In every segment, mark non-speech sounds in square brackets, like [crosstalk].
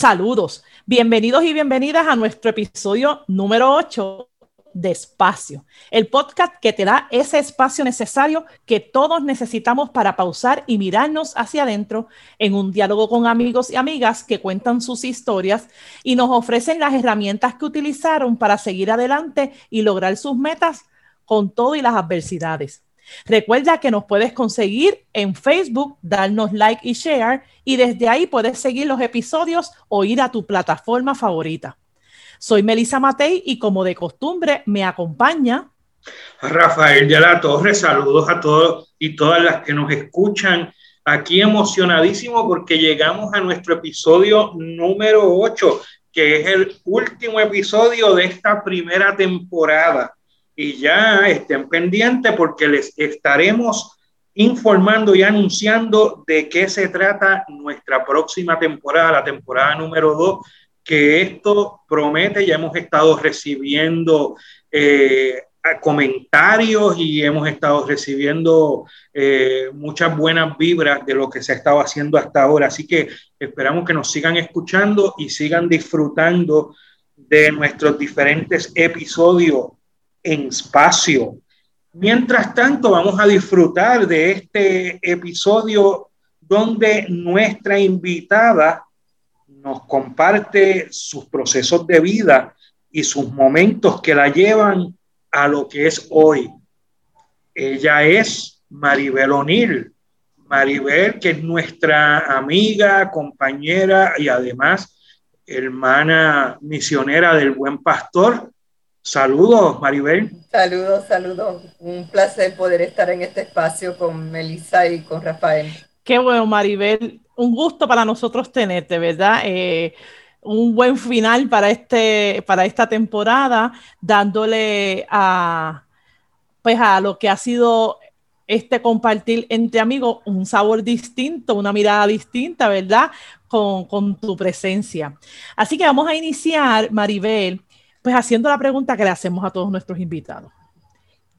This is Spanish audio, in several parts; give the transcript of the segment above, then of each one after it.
Saludos, bienvenidos y bienvenidas a nuestro episodio número 8 de Espacio, el podcast que te da ese espacio necesario que todos necesitamos para pausar y mirarnos hacia adentro en un diálogo con amigos y amigas que cuentan sus historias y nos ofrecen las herramientas que utilizaron para seguir adelante y lograr sus metas con todo y las adversidades. Recuerda que nos puedes conseguir en Facebook, darnos like y share y desde ahí puedes seguir los episodios o ir a tu plataforma favorita. Soy Melissa Matei y como de costumbre me acompaña Rafael de la Torre. Saludos a todos y todas las que nos escuchan. Aquí emocionadísimo porque llegamos a nuestro episodio número 8, que es el último episodio de esta primera temporada. Y ya estén pendientes porque les estaremos informando y anunciando de qué se trata nuestra próxima temporada, la temporada número 2 que esto promete, ya hemos estado recibiendo eh, comentarios y hemos estado recibiendo eh, muchas buenas vibras de lo que se ha estado haciendo hasta ahora. Así que esperamos que nos sigan escuchando y sigan disfrutando de nuestros diferentes episodios en espacio. Mientras tanto, vamos a disfrutar de este episodio donde nuestra invitada nos comparte sus procesos de vida y sus momentos que la llevan a lo que es hoy. Ella es Maribel O'Neill. Maribel, que es nuestra amiga, compañera y además hermana misionera del buen pastor. Saludos, Maribel. Saludos, saludos. Un placer poder estar en este espacio con Melissa y con Rafael. Qué bueno, Maribel un gusto para nosotros tenerte, ¿verdad? Eh, un buen final para, este, para esta temporada, dándole a, pues a lo que ha sido este compartir entre amigos un sabor distinto, una mirada distinta, ¿verdad? Con, con, tu presencia. Así que vamos a iniciar, Maribel, pues haciendo la pregunta que le hacemos a todos nuestros invitados.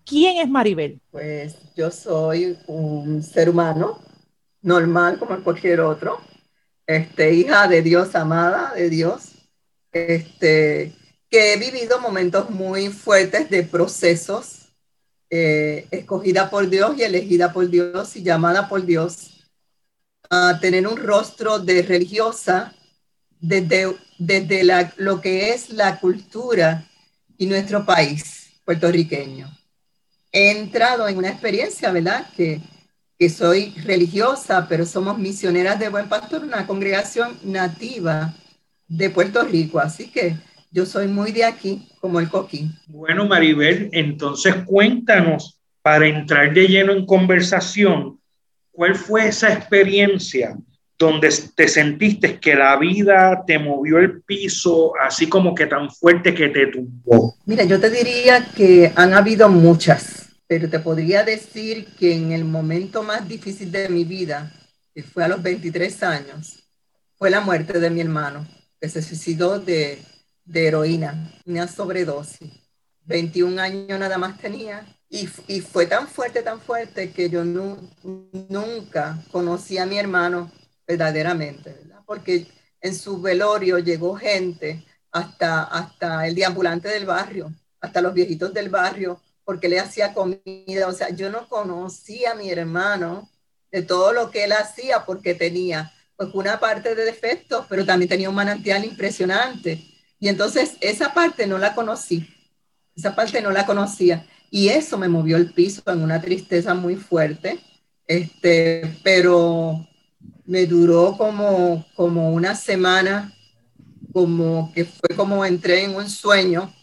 ¿Quién es Maribel? Pues yo soy un ser humano normal como cualquier otro, este, hija de Dios, amada de Dios, este, que he vivido momentos muy fuertes de procesos, eh, escogida por Dios y elegida por Dios y llamada por Dios a tener un rostro de religiosa desde, desde la, lo que es la cultura y nuestro país puertorriqueño. He entrado en una experiencia, ¿verdad? Que que soy religiosa, pero somos misioneras de Buen Pastor, una congregación nativa de Puerto Rico. Así que yo soy muy de aquí, como el coquín. Bueno, Maribel, entonces cuéntanos, para entrar de lleno en conversación, ¿cuál fue esa experiencia donde te sentiste que la vida te movió el piso, así como que tan fuerte que te tumbó? Mira, yo te diría que han habido muchas pero te podría decir que en el momento más difícil de mi vida, que fue a los 23 años, fue la muerte de mi hermano, que se suicidó de, de heroína, una sobredosis. 21 años nada más tenía y, y fue tan fuerte, tan fuerte que yo nunca conocí a mi hermano verdaderamente, ¿verdad? Porque en su velorio llegó gente hasta, hasta el deambulante del barrio, hasta los viejitos del barrio porque le hacía comida. O sea, yo no conocía a mi hermano de todo lo que él hacía porque tenía pues una parte de defectos, pero también tenía un manantial impresionante. Y entonces esa parte no la conocí, esa parte no la conocía. Y eso me movió el piso en una tristeza muy fuerte, este, pero me duró como, como una semana, como que fue como entré en un sueño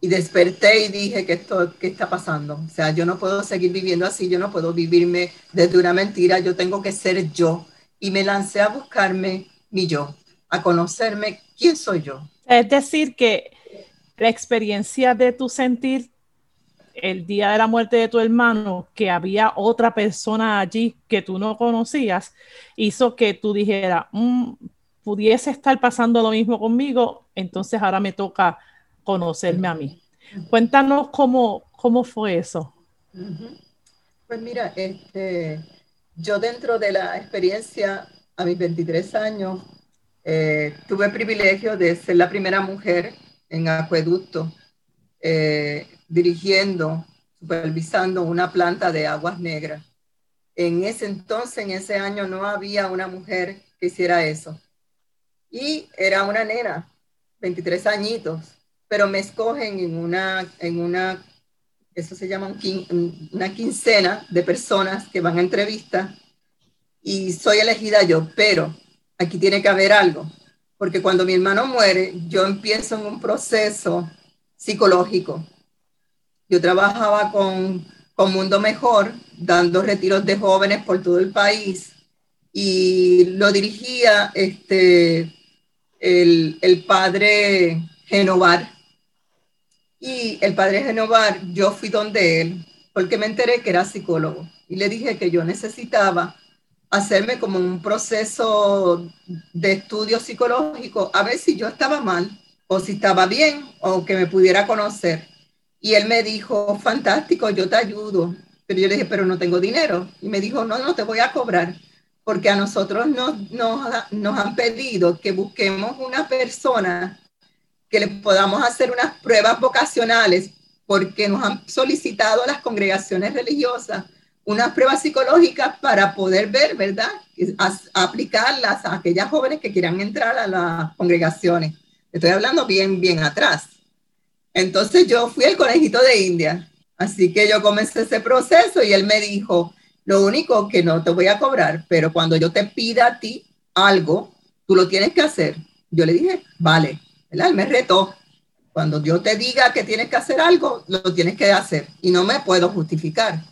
y desperté y dije, ¿qué, esto, ¿qué está pasando? O sea, yo no puedo seguir viviendo así, yo no puedo vivirme desde una mentira, yo tengo que ser yo. y me lancé a buscarme mi yo, a conocerme quién soy yo. Es decir, que la experiencia de tu sentir el día de la muerte de tu hermano, que había otra persona allí que tú no conocías, hizo que tú dijeras, mm, pudiese estar pasando lo mismo conmigo, entonces ahora me toca conocerme a mí. Cuéntanos cómo, cómo fue eso. Pues mira, este, yo dentro de la experiencia a mis 23 años, eh, tuve el privilegio de ser la primera mujer en acueducto, eh, dirigiendo, supervisando una planta de aguas negras. En ese entonces, en ese año, no había una mujer que hiciera eso. Y era una nena, 23 añitos, pero me escogen en una, en una eso se llama una quincena de personas que van a entrevista y soy elegida yo, pero aquí tiene que haber algo, porque cuando mi hermano muere, yo empiezo en un proceso psicológico. Yo trabajaba con, con Mundo Mejor, dando retiros de jóvenes por todo el país y lo dirigía este, el, el padre Genovar. Y el padre Genovar, yo fui donde él, porque me enteré que era psicólogo y le dije que yo necesitaba hacerme como un proceso de estudio psicológico, a ver si yo estaba mal o si estaba bien o que me pudiera conocer. Y él me dijo, fantástico, yo te ayudo. Pero yo le dije, pero no tengo dinero. Y me dijo, no, no te voy a cobrar, porque a nosotros nos, nos, han pedido que busquemos una persona que le podamos hacer unas pruebas vocacionales, porque nos han solicitado a las congregaciones religiosas unas pruebas psicológicas para poder ver, ¿verdad? aplicarlas a aquellas jóvenes que quieran entrar a las congregaciones. Estoy hablando bien, bien atrás. Entonces yo fui al conejito de India, así que yo comencé ese proceso y él me dijo, lo único que no te voy a cobrar, pero cuando yo te pida a ti algo, tú lo tienes que hacer. Yo le dije, vale, ¿verdad? Él me retó. Cuando yo te diga que tienes que hacer algo, lo tienes que hacer y no me puedo justificar.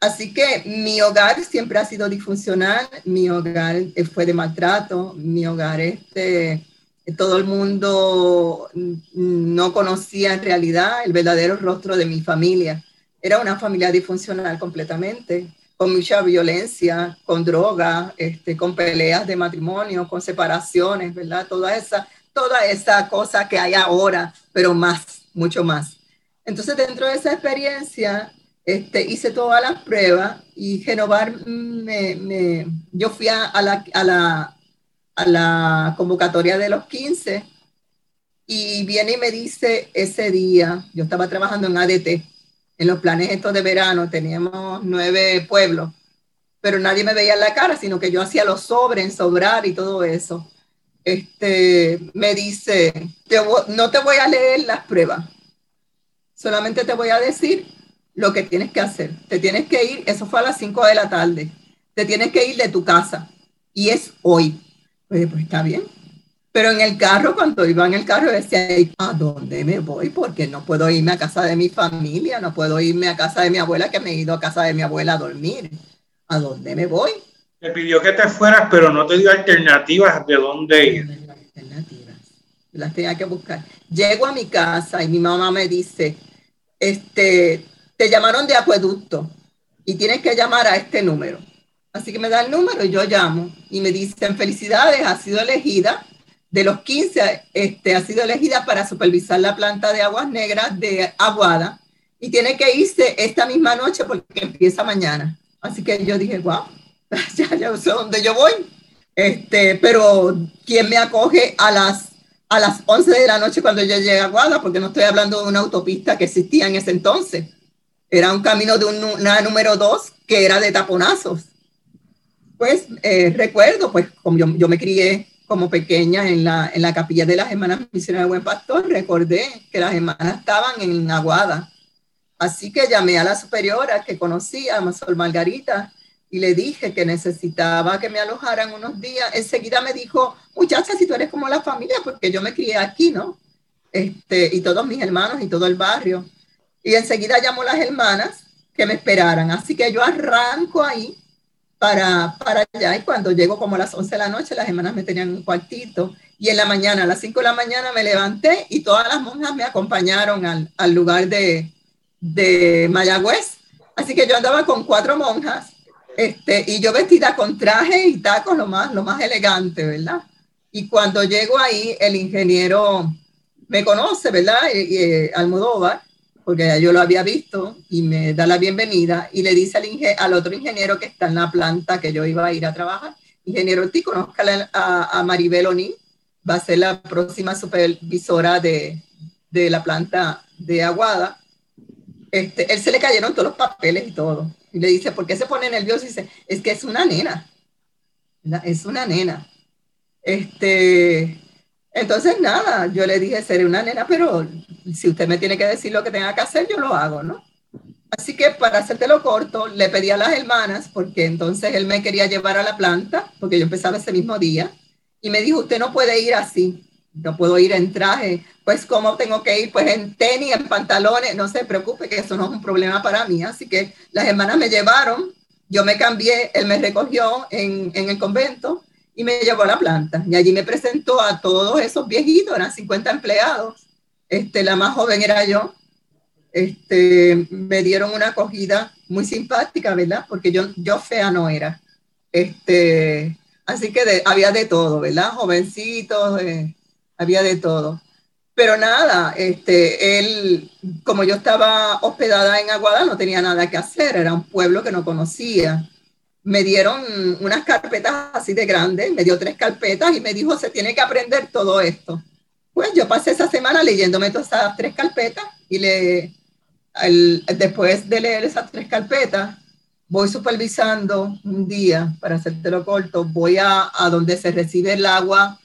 Así que mi hogar siempre ha sido disfuncional, mi hogar eh, fue de maltrato, mi hogar este, todo el mundo no conocía en realidad el verdadero rostro de mi familia. Era una familia disfuncional completamente, con mucha violencia, con droga, este, con peleas de matrimonio, con separaciones, ¿verdad? Toda esa, toda esa cosa que hay ahora, pero más, mucho más. Entonces, dentro de esa experiencia, este, hice todas las pruebas y Genovar me yo fui a, la, a, la, a la convocatoria de los 15 y viene y me dice ese día, yo estaba trabajando en ADT, en los planes estos de verano, teníamos nueve pueblos, pero nadie me veía la cara, sino que yo hacía los sobres, sobrar y todo eso. Este, me dice, no te voy a leer las pruebas, solamente te voy a decir lo que tienes que hacer. Te tienes que ir, eso fue a las 5 de la tarde, te tienes que ir de tu casa y es hoy. Pues, pues está bien. Pero en el carro, cuando iba en el carro, decía, ¿a dónde me voy? Porque no puedo irme a casa de mi familia, no puedo irme a casa de mi abuela, que me he ido a casa de mi abuela a dormir. ¿A dónde me voy? Te pidió que te fueras, pero no te dio alternativas de dónde ir. Alternativas. Las tenía que buscar. Llego a mi casa y mi mamá me dice, este, te llamaron de acueducto y tienes que llamar a este número. Así que me da el número y yo llamo y me dicen, felicidades, ha sido elegida, de los 15, este, ha sido elegida para supervisar la planta de aguas negras de Aguada y tiene que irse esta misma noche porque empieza mañana. Así que yo dije, wow, [laughs] ya, ya sé dónde yo voy. Este, pero ¿quién me acoge a las, a las 11 de la noche cuando yo llegue a Aguada? Porque no estoy hablando de una autopista que existía en ese entonces. Era un camino de una número dos que era de taponazos. Pues eh, recuerdo, pues como yo, me crié como pequeña en la, en la capilla de las hermanas misioneras de Buen Pastor, recordé que las hermanas estaban en Aguada. Así que llamé a la superiora que conocía, a Sol Margarita, y le dije que necesitaba que me alojaran unos días. Enseguida me dijo, muchacha, si tú eres como la familia, porque yo me crié aquí, ¿no? Este, y todos mis hermanos y todo el barrio. Y enseguida llamó las hermanas que me esperaran. Así que yo arranco ahí para, para allá y cuando llego como a las 11 de la noche, las hermanas me tenían un cuartito y en la mañana, a las 5 de la mañana me levanté y todas las monjas me acompañaron al, al lugar de, de Mayagüez. Así que yo andaba con cuatro monjas este, y yo vestida con traje y tacos, lo más, lo más elegante, ¿verdad? Y cuando llego ahí, el ingeniero me conoce, ¿verdad? Y, Almodóvar, porque yo lo había visto y me da la bienvenida y le dice al, al otro ingeniero que está en la planta que yo iba a ir a trabajar, ingeniero, ¿tú conozca a, a Maribel O'Neill? Va a ser la próxima supervisora de, de la planta de Aguada. Este, él se le cayeron todos los papeles y todo. Y le dice, ¿por qué se pone nervioso? Y dice, es que es una nena. Es una nena. Este, entonces, nada, yo le dije, seré una nena, pero si usted me tiene que decir lo que tenga que hacer, yo lo hago, ¿no? Así que para hacértelo corto, le pedí a las hermanas, porque entonces él me quería llevar a la planta, porque yo empezaba ese mismo día, y me dijo, usted no puede ir así, no puedo ir en traje, pues cómo tengo que ir, pues en tenis, en pantalones, no se preocupe que eso no es un problema para mí, así que las hermanas me llevaron, yo me cambié, él me recogió en, en el convento, y me llevó a la planta. Y allí me presentó a todos esos viejitos, eran 50 empleados. Este, la más joven era yo. Este, me dieron una acogida muy simpática, ¿verdad? Porque yo, yo fea no era. Este, así que había de todo, ¿verdad? Jovencitos, eh, había de todo. Pero nada, este, él, como yo estaba hospedada en Aguada, no tenía nada que hacer, era un pueblo que no conocía me dieron unas carpetas así de grandes, me dio tres carpetas y me dijo, se tiene que aprender todo esto. Pues yo pasé esa semana leyéndome todas esas tres carpetas y le, después de leer esas tres carpetas, voy supervisando un día, para hacértelo corto, voy a, a donde se recibe el agua,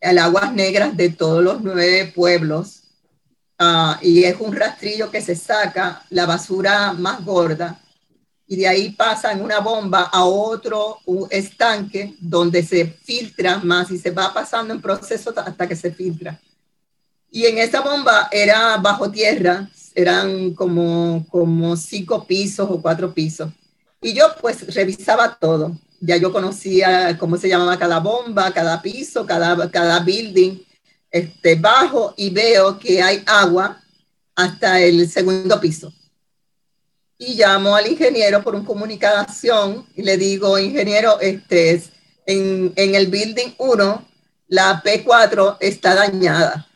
el aguas negras de todos los nueve pueblos. Uh, y es un rastrillo que se saca la basura más gorda y de ahí pasa en una bomba a otro estanque donde se filtra más y se va pasando en proceso hasta que se filtra. Y en esa bomba era bajo tierra, eran como, como cinco pisos o cuatro pisos. Y yo pues revisaba todo. Ya yo conocía cómo se llamaba cada bomba, cada piso, cada, cada building este, bajo y veo que hay agua hasta el segundo piso y llamo al ingeniero por una comunicación y le digo, ingeniero, este es, en, en el building 1, la P4 está dañada.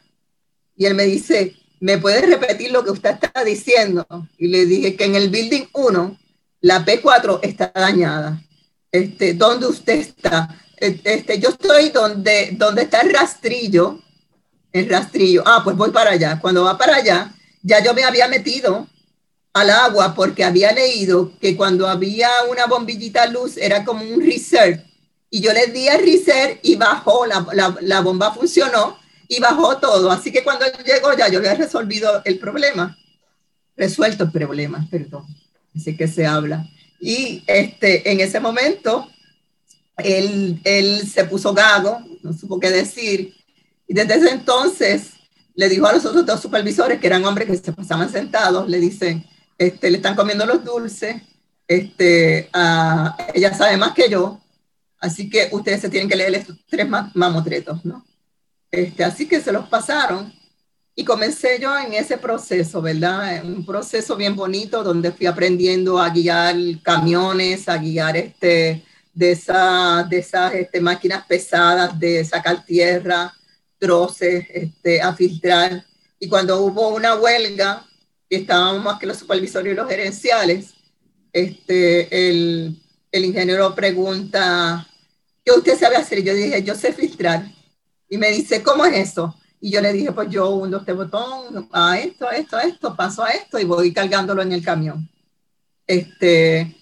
Y él me dice, ¿me puede repetir lo que usted está diciendo? Y le dije que en el building 1, la P4 está dañada. Este, ¿Dónde usted está? Este, yo estoy donde, donde está el rastrillo. El rastrillo. Ah, pues voy para allá. Cuando va para allá, ya yo me había metido al agua porque había leído que cuando había una bombillita luz era como un reset y yo le di el reset y bajó, la, la, la, bomba funcionó y bajó todo. Así que cuando llegó ya yo había resolvido el problema, resuelto el problema, perdón, así que se habla. Y este, en ese momento él, él se puso gago, no supo qué decir y desde ese entonces le dijo a los otros dos supervisores, que eran hombres que se pasaban sentados, le dicen, este, le están comiendo los dulces, este, ella sabe más que yo, así que ustedes se tienen que leer estos tres mamotretos, ¿no? Este, así que se los pasaron y comencé yo en ese proceso, ¿verdad? Un proceso bien bonito donde fui aprendiendo a guiar camiones, a guiar este, de, esa, de esas este, máquinas pesadas de sacar tierra, troces, este, a filtrar. Y cuando hubo una huelga, estábamos más que los supervisores y los gerenciales, este, el, el ingeniero pregunta, ¿qué usted sabe hacer? Y yo dije, yo sé filtrar. Y me dice, ¿cómo es eso? Y yo le dije, pues yo hundo este botón, a esto, a esto, a esto, paso a esto y voy cargándolo en el camión. Este,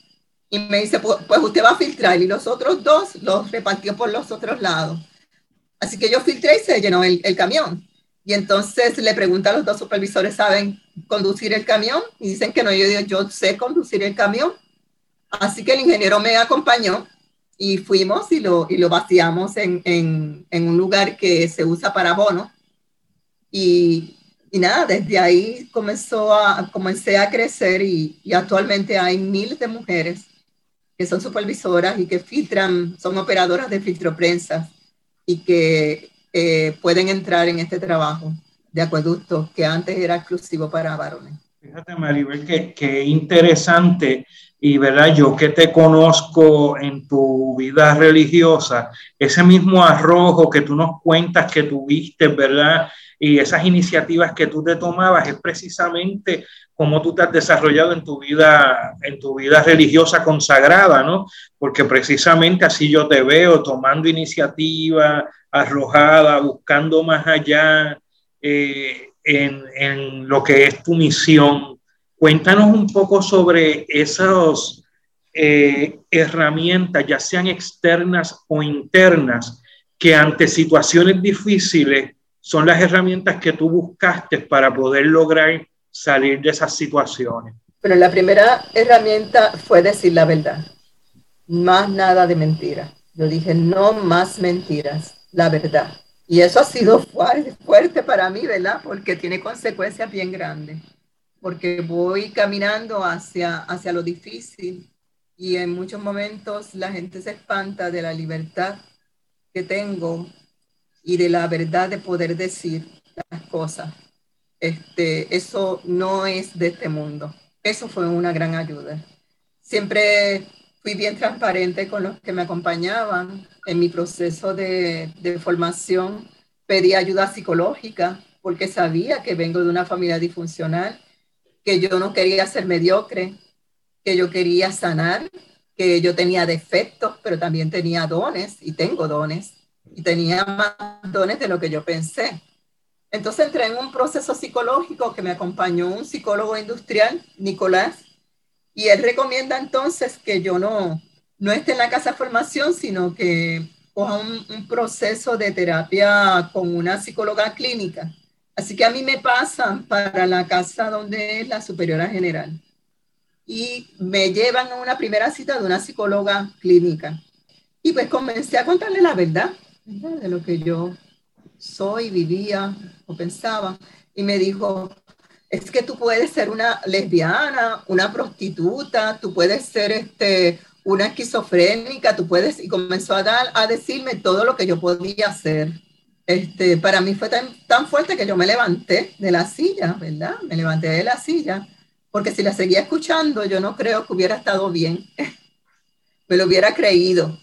y me dice, pues usted va a filtrar y los otros dos los repartió por los otros lados. Así que yo filtré y se llenó el, el camión. Y entonces le pregunta a los dos supervisores, ¿saben conducir el camión? Y dicen que no, yo digo, yo sé conducir el camión. Así que el ingeniero me acompañó y fuimos y lo, y lo vaciamos en, en, en un lugar que se usa para bono. Y, y, nada, desde ahí comenzó a, comencé a crecer y, y actualmente hay miles de mujeres que son supervisoras y que filtran, son operadoras de filtroprensa y que eh, pueden entrar en este trabajo de acueducto que antes era exclusivo para varones. Fíjate, Maribel, que, que interesante y verdad, yo que te conozco en tu vida religiosa, ese mismo arrojo que tú nos cuentas que tuviste, ¿verdad? Y esas iniciativas que tú te tomabas es precisamente cómo tú te has desarrollado en tu vida, en tu vida religiosa consagrada, ¿no? Porque precisamente así yo te veo tomando iniciativa, arrojada, buscando más allá eh, en, en lo que es tu misión Cuéntanos un poco sobre esas eh, herramientas, ya sean externas o internas, que ante situaciones difíciles son las herramientas que tú buscaste para poder lograr salir de esas situaciones. Pero la primera herramienta fue decir la verdad, más nada de mentira. Yo dije, no más mentiras, la verdad. Y eso ha sido fuerte, fuerte para mí, ¿verdad? Porque tiene consecuencias bien grandes porque voy caminando hacia, hacia lo difícil y en muchos momentos la gente se espanta de la libertad que tengo y de la verdad de poder decir las cosas. Este, eso no es de este mundo. Eso fue una gran ayuda. Siempre fui bien transparente con los que me acompañaban en mi proceso de, formación. Pedí ayuda psicológica porque sabía que vengo de una familia disfuncional que yo no quería ser mediocre, que yo quería sanar, que yo tenía defectos, pero también tenía dones y tengo dones y tenía más dones de lo que yo pensé. Entonces entré en un proceso psicológico que me acompañó un psicólogo industrial, Nicolás, y él recomienda entonces que yo no, no esté en la casa de formación, sino que coja un, un proceso de terapia con una psicóloga clínica Así que a mí me pasan para la casa donde es la superiora general y me llevan a una primera cita de una psicóloga clínica. Y pues comencé a contarle la verdad, de lo que yo soy, vivía o pensaba. Y me dijo, es que tú puedes ser una lesbiana, una prostituta, tú puedes ser este, una esquizofrénica, tú puedes, y comenzó a, dar, a decirme todo lo que yo podía hacer. Este, para mí fue tan, tan fuerte que yo me levanté de la silla, ¿verdad? Me levanté de la silla, porque si la seguía escuchando, yo no creo que hubiera estado bien. [laughs] me lo hubiera creído.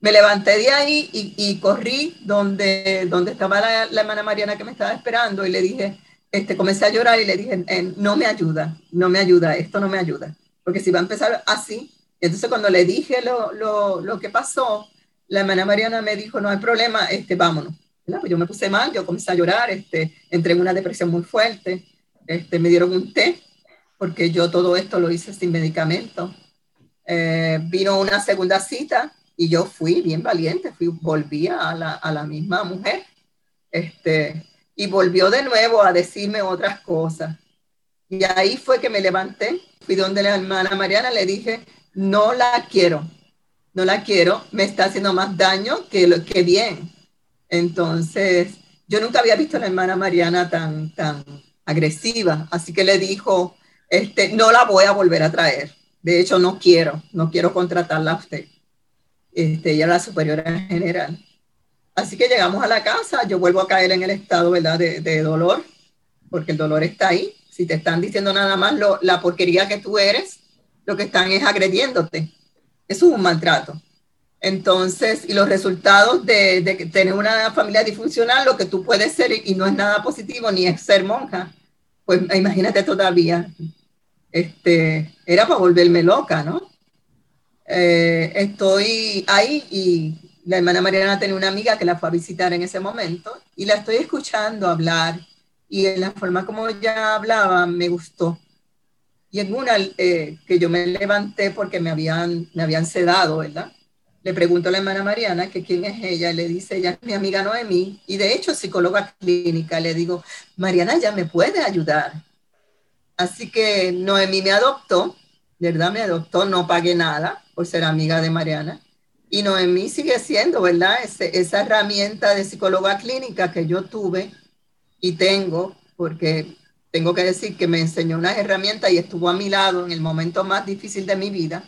Me levanté de ahí y, corrí donde, donde estaba la, hermana Mariana que me estaba esperando y le dije, este, comencé a llorar y le dije, no me ayuda, no me ayuda, esto no me ayuda, porque si va a empezar así, entonces cuando le dije lo, lo, lo que pasó, la hermana Mariana me dijo, no hay problema, este, vámonos. Pues yo me puse mal, yo comencé a llorar, este, entré en una depresión muy fuerte, este, me dieron un té, porque yo todo esto lo hice sin medicamento. Eh, vino una segunda cita y yo fui bien valiente, fui, volví a la, a la misma mujer, este, y volvió de nuevo a decirme otras cosas. Y ahí fue que me levanté, fui donde la hermana Mariana, le dije, no la quiero, no la quiero, me está haciendo más daño que, lo, que bien. Entonces, yo nunca había visto a la hermana Mariana tan, tan agresiva, así que le dijo, este, no la voy a volver a traer. De hecho, no quiero, no quiero contratarla a usted. Este, ella es la superiora general. Así que llegamos a la casa, yo vuelvo a caer en el estado, ¿verdad?, de, de dolor, porque el dolor está ahí. Si te están diciendo nada más lo, la porquería que tú eres, lo que están es agrediéndote. Eso es un maltrato. Entonces, y los resultados de, tener una familia disfuncional, lo que tú puedes ser y no es nada positivo, ni es ser monja, pues imagínate todavía, este, era para volverme loca, ¿no? Eh, estoy ahí y la hermana Mariana tenía una amiga que la fue a visitar en ese momento y la estoy escuchando hablar y en la forma como ella hablaba me gustó. Y en una eh, que yo me levanté porque me habían, me habían sedado, ¿verdad? le pregunto a la hermana Mariana que quién es ella, le dice, ella es mi amiga Noemí, y de hecho psicóloga clínica, le digo, Mariana ya me puede ayudar. Así que Noemí me adoptó, ¿verdad? Me adoptó, no pagué nada por ser amiga de Mariana. Y Noemí sigue siendo, ¿verdad? esa herramienta de psicóloga clínica que yo tuve y tengo, porque tengo que decir que me enseñó unas herramientas y estuvo a mi lado en el momento más difícil de mi vida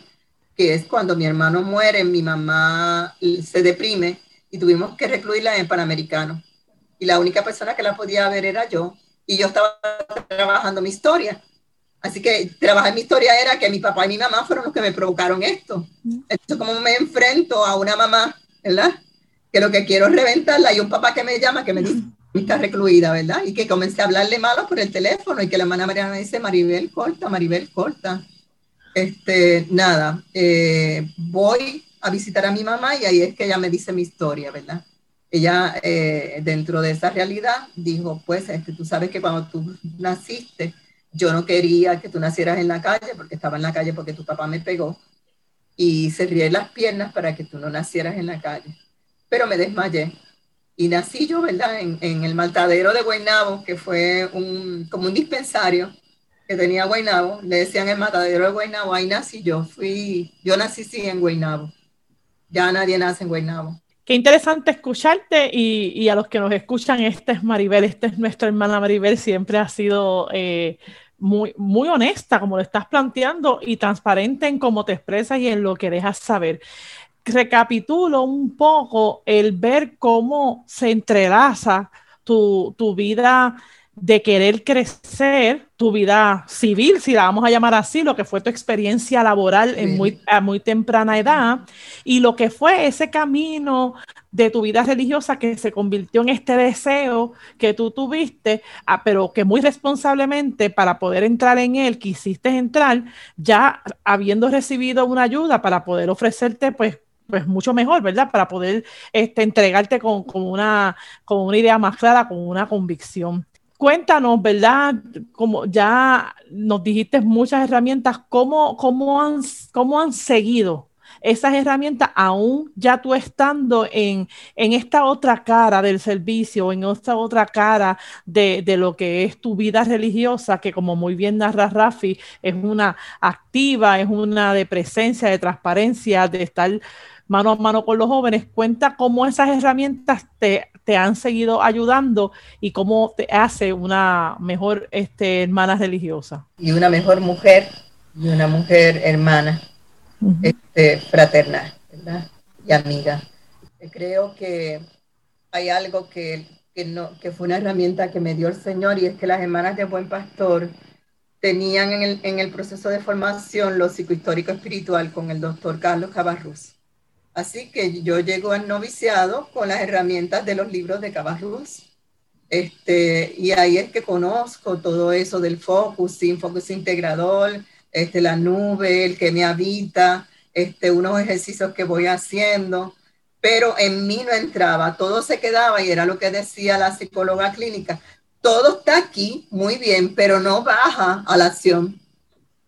que es cuando mi hermano muere, mi mamá se deprime y tuvimos que recluirla en Panamericano. Y la única persona que la podía ver era yo. Y yo estaba trabajando mi historia. Así que trabajar mi historia era que mi papá y mi mamá fueron los que me provocaron esto. Entonces, como me enfrento a una mamá, ¿verdad? Que lo que quiero es reventarla y un papá que me llama, que me dice, está recluida, ¿verdad? Y que comencé a hablarle malo por el teléfono y que la hermana Mariana me dice, Maribel, corta, Maribel, corta. Este, nada, eh, voy a visitar a mi mamá y ahí es que ella me dice mi historia, ¿verdad? Ella, eh, dentro de esa realidad, dijo, pues, este, tú sabes que cuando tú naciste, yo no quería que tú nacieras en la calle, porque estaba en la calle porque tu papá me pegó, y cerré las piernas para que tú no nacieras en la calle. Pero me desmayé y nací yo, ¿verdad? En, en el maltadero de Guaynabo, que fue un, como un dispensario que tenía Guaynabo, le decían el matadero de Guaynabo, ahí nací yo, fui, yo nací sí en Guaynabo, ya nadie nace en Guaynabo. Qué interesante escucharte y, y, a los que nos escuchan, esta es Maribel, esta es nuestra hermana Maribel, siempre ha sido eh, muy, muy honesta como lo estás planteando y transparente en cómo te expresas y en lo que dejas saber. Recapitulo un poco el ver cómo se entrelaza tu, vida de querer crecer, tu vida civil, si la vamos a llamar así, lo que fue tu experiencia laboral en muy, a muy temprana edad, y lo que fue ese camino de tu vida religiosa que se convirtió en este deseo que tú tuviste, ah, pero que muy responsablemente para poder entrar en él, quisiste entrar, ya habiendo recibido una ayuda para poder ofrecerte pues pues mucho mejor, ¿verdad? Para poder este, entregarte con, una, con una idea más clara, con una convicción. Cuéntanos, ¿verdad? Como ya nos dijiste muchas herramientas, ¿cómo, cómo, han, cómo han seguido esas herramientas aún ya tú estando en, en, esta otra cara del servicio, en esta otra cara de, de, lo que es tu vida religiosa, que como muy bien narra Rafi, es una activa, es una de presencia, de transparencia, de estar mano a mano con los jóvenes, cuenta cómo esas herramientas te, han seguido ayudando y cómo te hace una mejor este, hermana religiosa. Y una mejor mujer y una mujer hermana, este, fraternal, ¿verdad? Y amiga. Creo que hay algo que, no, que fue una herramienta que me dio el Señor y es que las hermanas de Buen Pastor tenían en el, en el proceso de formación lo psicohistórico espiritual con el doctor Carlos Cabarrus. Así que yo llego al noviciado con las herramientas de los libros de Cabarrús. Este, y ahí es que conozco todo eso del focus, sin focus integrador, este, la nube, el que me habita, este, unos ejercicios que voy haciendo, pero en mí no entraba, todo se quedaba y era lo que decía la psicóloga clínica, todo está aquí, muy bien, pero no baja a la acción.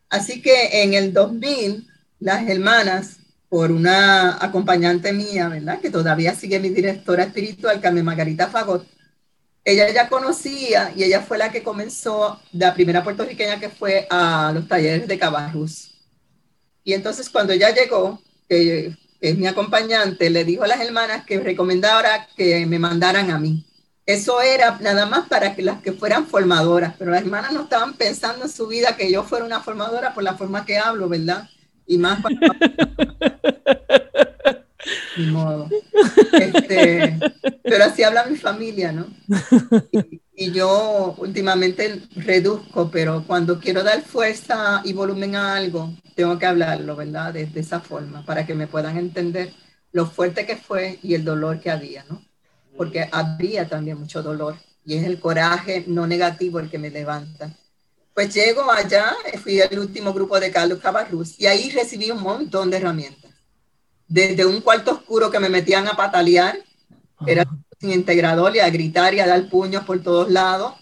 Así que en el 2000, las hermanas por una acompañante mía, ¿verdad? Que todavía sigue mi directora espiritual, Carmen Margarita Fagot. Ella ya conocía y ella fue la que comenzó, la primera puertorriqueña que fue a los talleres de Cabarrus. Y entonces cuando ella llegó, que es mi acompañante, le dijo a las hermanas que recomendara que me mandaran a mí. Eso era nada más para que las que fueran formadoras, pero las hermanas no estaban pensando en su vida que yo fuera una formadora por la forma que hablo, ¿verdad? y más para... [laughs] Modo. Este, pero así habla mi familia, ¿no? Y, yo últimamente reduzco, pero cuando quiero dar fuerza y volumen a algo, tengo que hablarlo, ¿verdad? De, esa forma, para que me puedan entender lo fuerte que fue y el dolor que había, ¿no? Porque había también mucho dolor y es el coraje no negativo el que me levanta. Pues llego allá, fui al último grupo de Carlos Cabarrus y ahí recibí un montón de herramientas. Desde un cuarto oscuro que me metían a patalear, era sin integrador y a gritar y a dar puños por todos lados,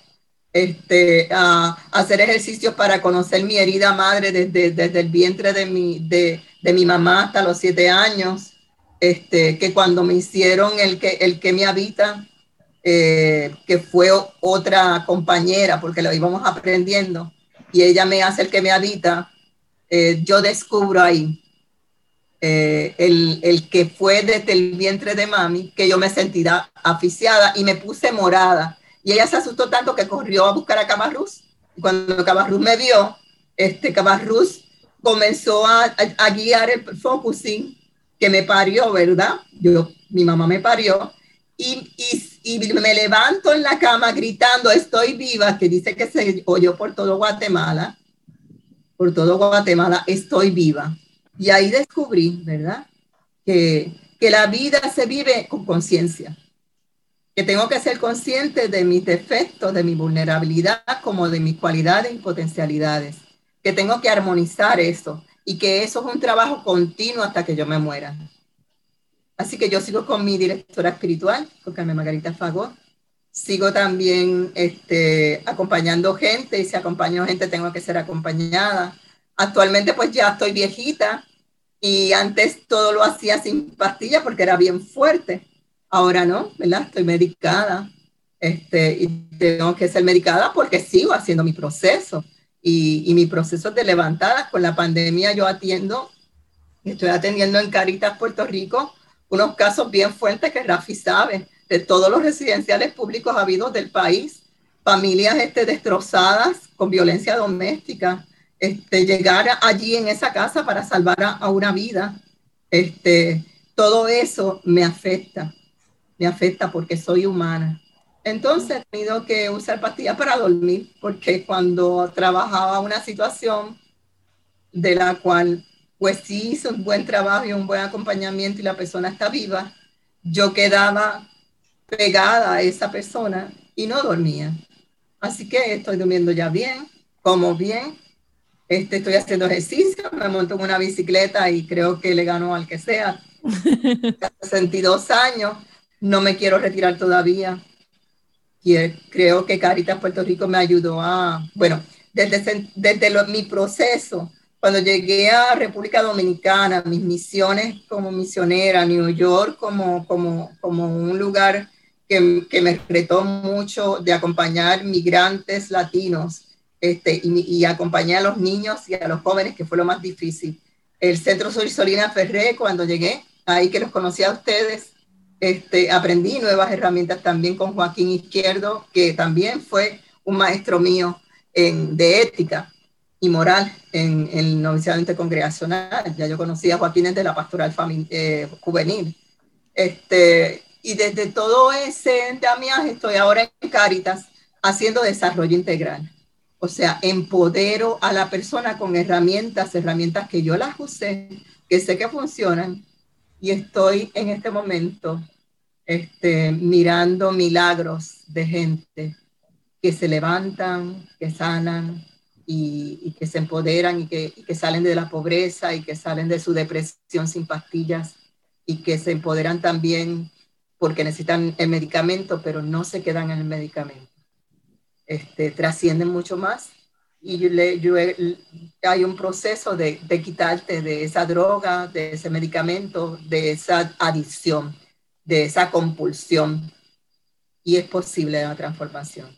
este, a, hacer ejercicios para conocer mi herida madre desde, desde el vientre de mi, de, de mi mamá hasta los siete años, este, que cuando me hicieron el que, el que me habita, eh, que fue otra compañera, porque lo íbamos aprendiendo, y ella me hace el que me habita, eh, yo descubro ahí eh, el, el, que fue desde el vientre de mami, que yo me sentía aficiada y me puse morada. Y ella se asustó tanto que corrió a buscar a Cabarrus. Y cuando Cabarrus me vio, este Cabarrus comenzó a, a, guiar el focusing que me parió, ¿verdad? Yo, mi mamá me parió y, y, y, me levanto en la cama gritando, estoy viva, que dice que se oyó por todo Guatemala, por todo Guatemala, estoy viva. Y ahí descubrí, ¿verdad? Que, que la vida se vive con conciencia que tengo que ser consciente de mis defectos, de mi vulnerabilidad, como de mis cualidades y potencialidades, que tengo que armonizar eso y que eso es un trabajo continuo hasta que yo me muera. Así que yo sigo con mi directora espiritual, con Carmen Margarita Fagot. Sigo también este, acompañando gente y si acompaño gente tengo que ser acompañada. Actualmente pues ya estoy viejita y antes todo lo hacía sin pastillas porque era bien fuerte Ahora no, ¿verdad? Estoy medicada este, y tengo que ser medicada porque sigo haciendo mi proceso. Y, y mi proceso de levantada con la pandemia yo atiendo, estoy atendiendo en Caritas, Puerto Rico, unos casos bien fuertes que Rafi sabe, de todos los residenciales públicos habidos del país, familias este, destrozadas con violencia doméstica, este, llegar allí en esa casa para salvar a, a una vida, este, todo eso me afecta me afecta porque soy humana. Entonces he tenido que usar pastillas para dormir porque cuando trabajaba una situación de la cual pues sí hice un buen trabajo y un buen acompañamiento y la persona está viva, yo quedaba pegada a esa persona y no dormía. Así que estoy durmiendo ya bien, como bien, este, estoy haciendo ejercicio, me monto en una bicicleta y creo que le gano al que sea. [laughs] 62 años no me quiero retirar todavía. Y creo que Caritas Puerto Rico me ayudó a, bueno, desde, desde mi proceso, cuando llegué a República Dominicana, mis misiones como misionera, New York como, como, como un lugar que, que me retó mucho de acompañar migrantes latinos este, y, y acompañar a los niños y a los jóvenes, que fue lo más difícil. El Centro Sur Solina Ferré, cuando llegué, ahí que los conocí a ustedes, este, aprendí nuevas herramientas también con Joaquín Izquierdo, que también fue un maestro mío en, de ética y moral en, el noviciado intercongregacional. Ya yo conocía a Joaquín desde la pastoral eh, juvenil. Este, y desde todo ese andamiaje estoy ahora en Cáritas haciendo desarrollo integral. O sea, empodero a la persona con herramientas, herramientas que yo las usé, que sé que funcionan, y estoy en este momento este, mirando milagros de gente que se levantan, que sanan y, que se empoderan y que, y que, salen de la pobreza y que salen de su depresión sin pastillas y que se empoderan también porque necesitan el medicamento, pero no se quedan en el medicamento. Este, trascienden mucho más y hay un proceso de, de, quitarte de esa droga, de ese medicamento, de esa adicción, de esa compulsión. Y es posible la transformación.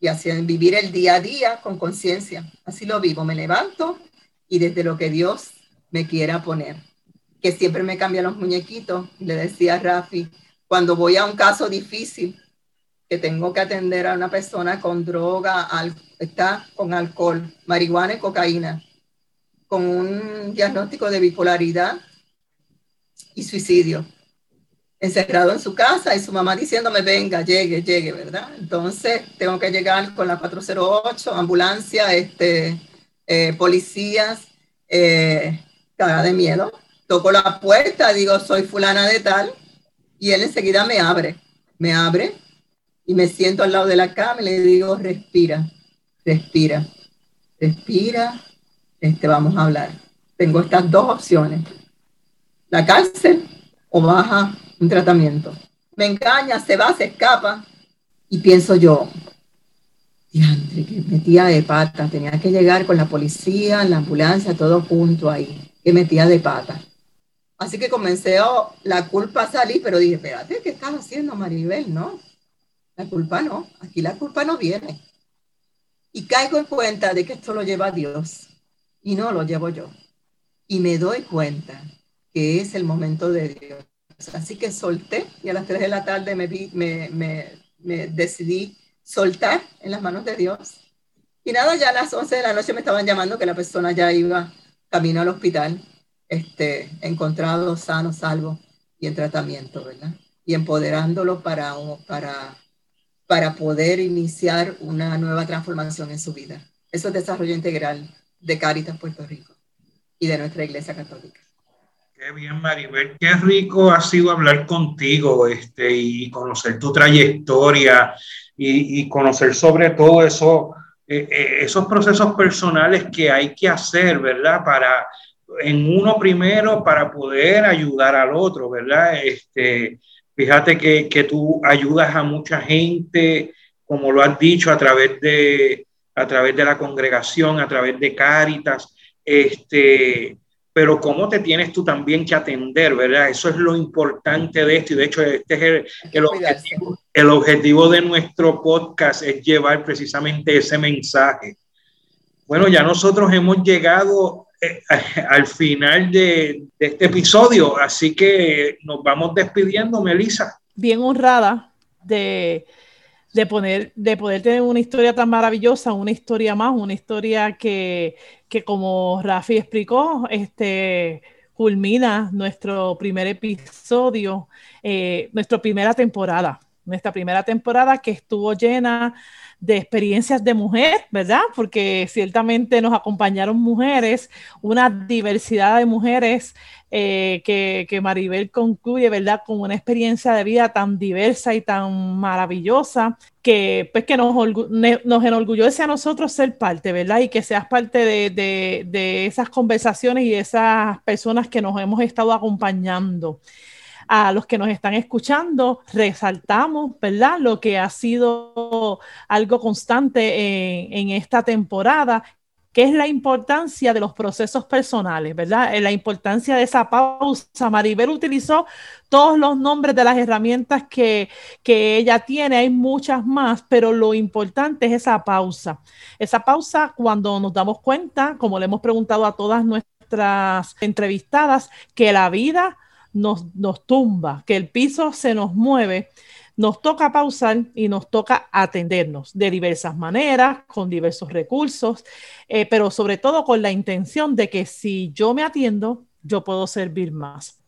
Y así vivir el día a día con conciencia. Así lo vivo, me levanto y desde lo que Dios me quiera poner. Que siempre me cambia los muñequitos. Le decía a Rafi, cuando voy a un caso difícil, que tengo que atender a una persona con droga, al, está con alcohol, marihuana y cocaína, con un diagnóstico de bipolaridad y suicidio, encerrado en su casa y su mamá diciéndome, venga, llegue, llegue, ¿verdad? Entonces tengo que llegar con la 408, ambulancia, este, eh, policías, eh, de miedo. Toco la puerta, digo, soy fulana de tal, y él enseguida me abre, me abre y me siento al lado de la cama y le digo, respira, respira, respira, este, vamos a hablar. Tengo estas dos opciones, la cárcel o baja un tratamiento. Me engaña, se va, se escapa y pienso yo, diantre, que metía de pata, tenía que llegar con la policía, la ambulancia, todo junto ahí, que metía de pata. Así que comencé a la culpa a salir, pero dije, espérate, ¿qué estás haciendo, Maribel? No, la culpa no, aquí la culpa no viene. Y caigo en cuenta de que esto lo lleva Dios y no lo llevo yo. Y me doy cuenta que es el momento de Dios. Así que solté y a las 3 de la tarde me, me, me, me decidí soltar en las manos de Dios. Y nada, ya a las 11 de la noche me estaban llamando que la persona ya iba camino al hospital, este, encontrado sano, salvo y en tratamiento, ¿verdad? Y empoderándolo para, para, para poder iniciar una nueva transformación en su vida. Eso es desarrollo integral de Caritas Puerto Rico y de nuestra Iglesia Católica. Qué bien, Maribel. Qué rico ha sido hablar contigo este, y conocer tu trayectoria y, y conocer sobre todo eso, eh, eh, esos procesos personales que hay que hacer, ¿verdad? Para en uno primero para poder ayudar al otro, ¿verdad? Este, fíjate que, que tú ayudas a mucha gente, como lo has dicho, a través de, a través de la congregación, a través de Cáritas, este, pero cómo te tienes tú también que atender, ¿verdad? Eso es lo importante de esto y de hecho este es el, el, objetivo, el objetivo de nuestro podcast, es llevar precisamente ese mensaje. Bueno, ya nosotros hemos llegado eh, [laughs] al final de, este episodio, así que nos vamos despidiendo, Melissa. Bien honrada de, de, poner, de poder tener una historia tan maravillosa, una historia más, una historia que, que como Rafi explicó, este, culmina nuestro primer episodio, eh, nuestra primera temporada, nuestra primera temporada que estuvo llena de experiencias de mujer, ¿verdad? Porque ciertamente nos acompañaron mujeres, una diversidad de mujeres eh, que, Maribel concluye, ¿verdad? Con una experiencia de vida tan diversa y tan maravillosa que, pues, que nos, nos enorgullece a nosotros ser parte, ¿verdad? Y que seas parte de, de, de esas conversaciones y de esas personas que nos hemos estado acompañando a los que nos están escuchando, resaltamos, ¿verdad? Lo que ha sido algo constante en, esta temporada que es la importancia de los procesos personales, ¿verdad? Eh, la importancia de esa pausa. Maribel utilizó todos los nombres de las herramientas que, que ella tiene, hay muchas más, pero lo importante es esa pausa. Esa pausa cuando nos damos cuenta, como le hemos preguntado a todas nuestras entrevistadas, que la vida nos, nos tumba, que el piso se nos mueve nos toca pausar y nos toca atendernos de diversas maneras, con diversos recursos, eh, pero sobre todo con la intención de que si yo me atiendo, yo puedo servir más.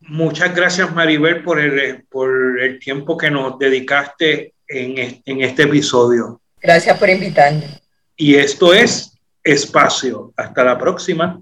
Muchas gracias Maribel por el, por el tiempo que nos dedicaste en, en este episodio. Gracias por invitarme. Y esto es Espacio. Hasta la próxima.